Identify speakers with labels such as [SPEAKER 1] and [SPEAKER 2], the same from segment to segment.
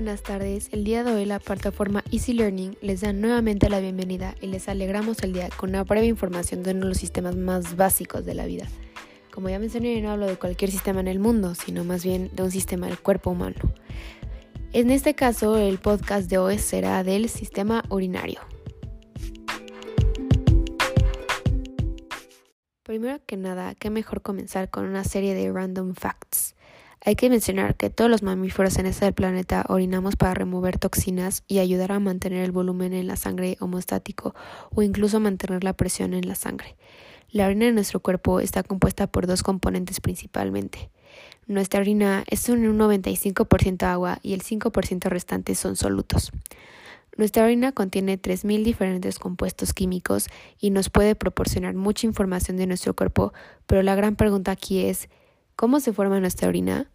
[SPEAKER 1] buenas tardes. El día de hoy la plataforma Easy Learning les da nuevamente la bienvenida y les alegramos el día con una breve información de uno de los sistemas más básicos de la vida. Como ya mencioné, no hablo de cualquier sistema en el mundo, sino más bien de un sistema del cuerpo humano. En este caso, el podcast de hoy será del sistema urinario. Primero que nada, qué mejor comenzar con una serie de random facts. Hay que mencionar que todos los mamíferos en este planeta orinamos para remover toxinas y ayudar a mantener el volumen en la sangre homostático o incluso mantener la presión en la sangre. La orina de nuestro cuerpo está compuesta por dos componentes principalmente. Nuestra orina es un 95% agua y el 5% restante son solutos. Nuestra orina contiene 3.000 diferentes compuestos químicos y nos puede proporcionar mucha información de nuestro cuerpo, pero la gran pregunta aquí es, ¿Cómo se forma nuestra orina?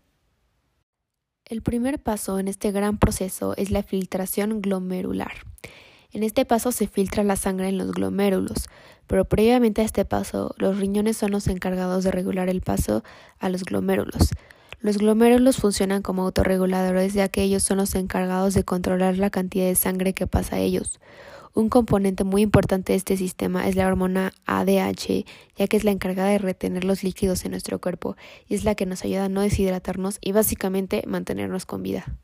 [SPEAKER 1] El primer paso en este gran proceso es la filtración glomerular. En este paso se filtra la sangre en los glomérulos, pero previamente a este paso los riñones son los encargados de regular el paso a los glomérulos. Los glomérulos funcionan como autorreguladores ya que ellos son los encargados de controlar la cantidad de sangre que pasa a ellos. Un componente muy importante de este sistema es la hormona ADH, ya que es la encargada de retener los líquidos en nuestro cuerpo y es la que nos ayuda a no deshidratarnos y básicamente mantenernos con vida.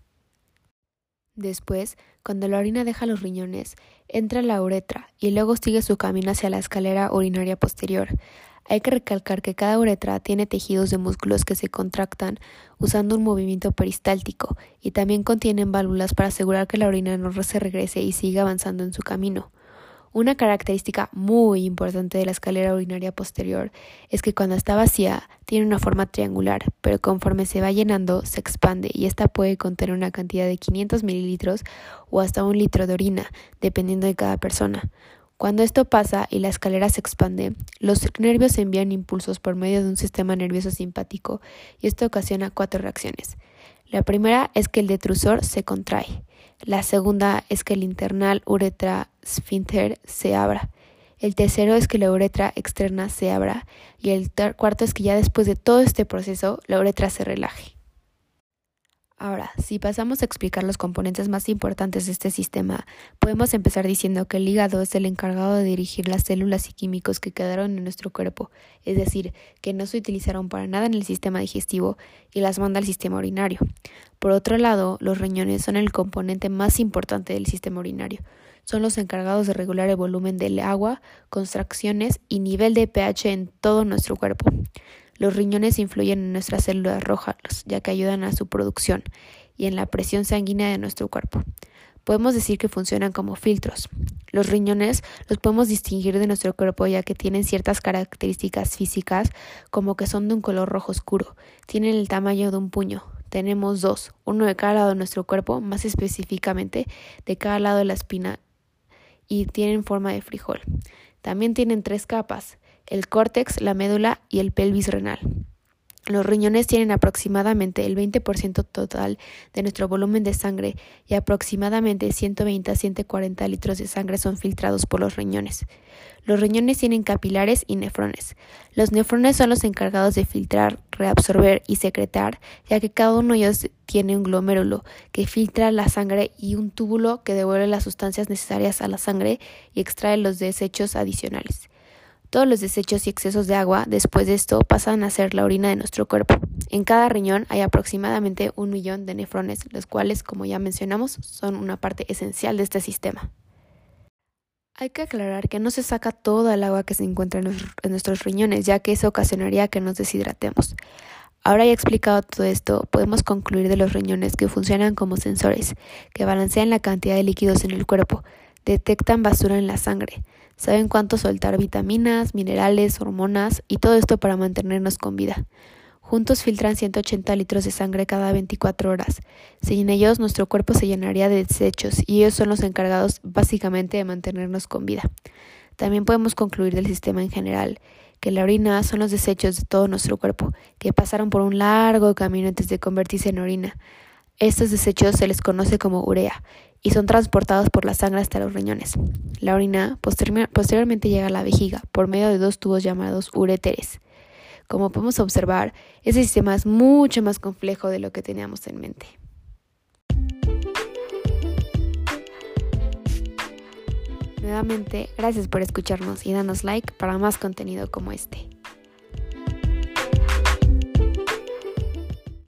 [SPEAKER 1] Después, cuando la orina deja los riñones, entra la uretra y luego sigue su camino hacia la escalera urinaria posterior. Hay que recalcar que cada uretra tiene tejidos de músculos que se contractan usando un movimiento peristáltico y también contienen válvulas para asegurar que la orina no se regrese y siga avanzando en su camino. Una característica muy importante de la escalera urinaria posterior es que cuando está vacía tiene una forma triangular, pero conforme se va llenando se expande y esta puede contener una cantidad de 500 mililitros o hasta un litro de orina, dependiendo de cada persona. Cuando esto pasa y la escalera se expande, los nervios envían impulsos por medio de un sistema nervioso simpático y esto ocasiona cuatro reacciones. La primera es que el detrusor se contrae. La segunda es que el internal uretra esfínter se abra. El tercero es que la uretra externa se abra. Y el cuarto es que ya después de todo este proceso, la uretra se relaje. Ahora, si pasamos a explicar los componentes más importantes de este sistema, podemos empezar diciendo que el hígado es el encargado de dirigir las células y químicos que quedaron en nuestro cuerpo, es decir, que no se utilizaron para nada en el sistema digestivo y las manda al sistema urinario. Por otro lado, los riñones son el componente más importante del sistema urinario. Son los encargados de regular el volumen del agua, contracciones y nivel de pH en todo nuestro cuerpo. Los riñones influyen en nuestras células rojas, ya que ayudan a su producción y en la presión sanguínea de nuestro cuerpo. Podemos decir que funcionan como filtros. Los riñones los podemos distinguir de nuestro cuerpo ya que tienen ciertas características físicas como que son de un color rojo oscuro, tienen el tamaño de un puño. Tenemos dos, uno de cada lado de nuestro cuerpo, más específicamente de cada lado de la espina y tienen forma de frijol. También tienen tres capas, el córtex, la médula y el pelvis renal. Los riñones tienen aproximadamente el 20% total de nuestro volumen de sangre y aproximadamente 120 a 140 litros de sangre son filtrados por los riñones. Los riñones tienen capilares y nefrones. Los nefrones son los encargados de filtrar, reabsorber y secretar, ya que cada uno de ellos tiene un glomérulo que filtra la sangre y un túbulo que devuelve las sustancias necesarias a la sangre y extrae los desechos adicionales. Todos los desechos y excesos de agua después de esto pasan a ser la orina de nuestro cuerpo. En cada riñón hay aproximadamente un millón de nefrones, los cuales, como ya mencionamos, son una parte esencial de este sistema. Hay que aclarar que no se saca toda el agua que se encuentra en, nuestros riñones, ya que eso ocasionaría que nos deshidratemos. Ahora ya explicado todo esto, podemos concluir de los riñones que funcionan como sensores, que balancean la cantidad de líquidos en el cuerpo, detectan basura en la sangre, saben cuánto soltar vitaminas, minerales, hormonas y todo esto para mantenernos con vida. Juntos filtran 180 litros de sangre cada 24 horas. Sin ellos, nuestro cuerpo se llenaría de desechos y ellos son los encargados básicamente de mantenernos con vida. También podemos concluir del sistema en general que la orina son los desechos de todo nuestro cuerpo, que pasaron por un largo camino antes de convertirse en orina. Estos desechos se les conoce como urea y son transportados por la sangre hasta los riñones. La orina posteriormente llega a la vejiga por medio de dos tubos llamados uréteres. Como podemos observar, ese sistema es mucho más complejo de lo que teníamos en mente. Nuevamente, gracias por escucharnos y danos like para más contenido como este.